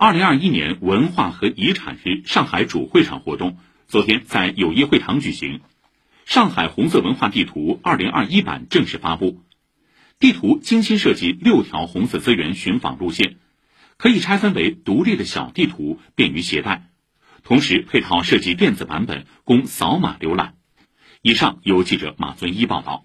二零二一年文化和遗产日上海主会场活动昨天在友谊会堂举行。上海红色文化地图二零二一版正式发布。地图精心设计六条红色资源寻访路线可以拆分为独立的小地图便于携带同时配套设计电子版本供扫码浏览。以上由记者马尊一报道。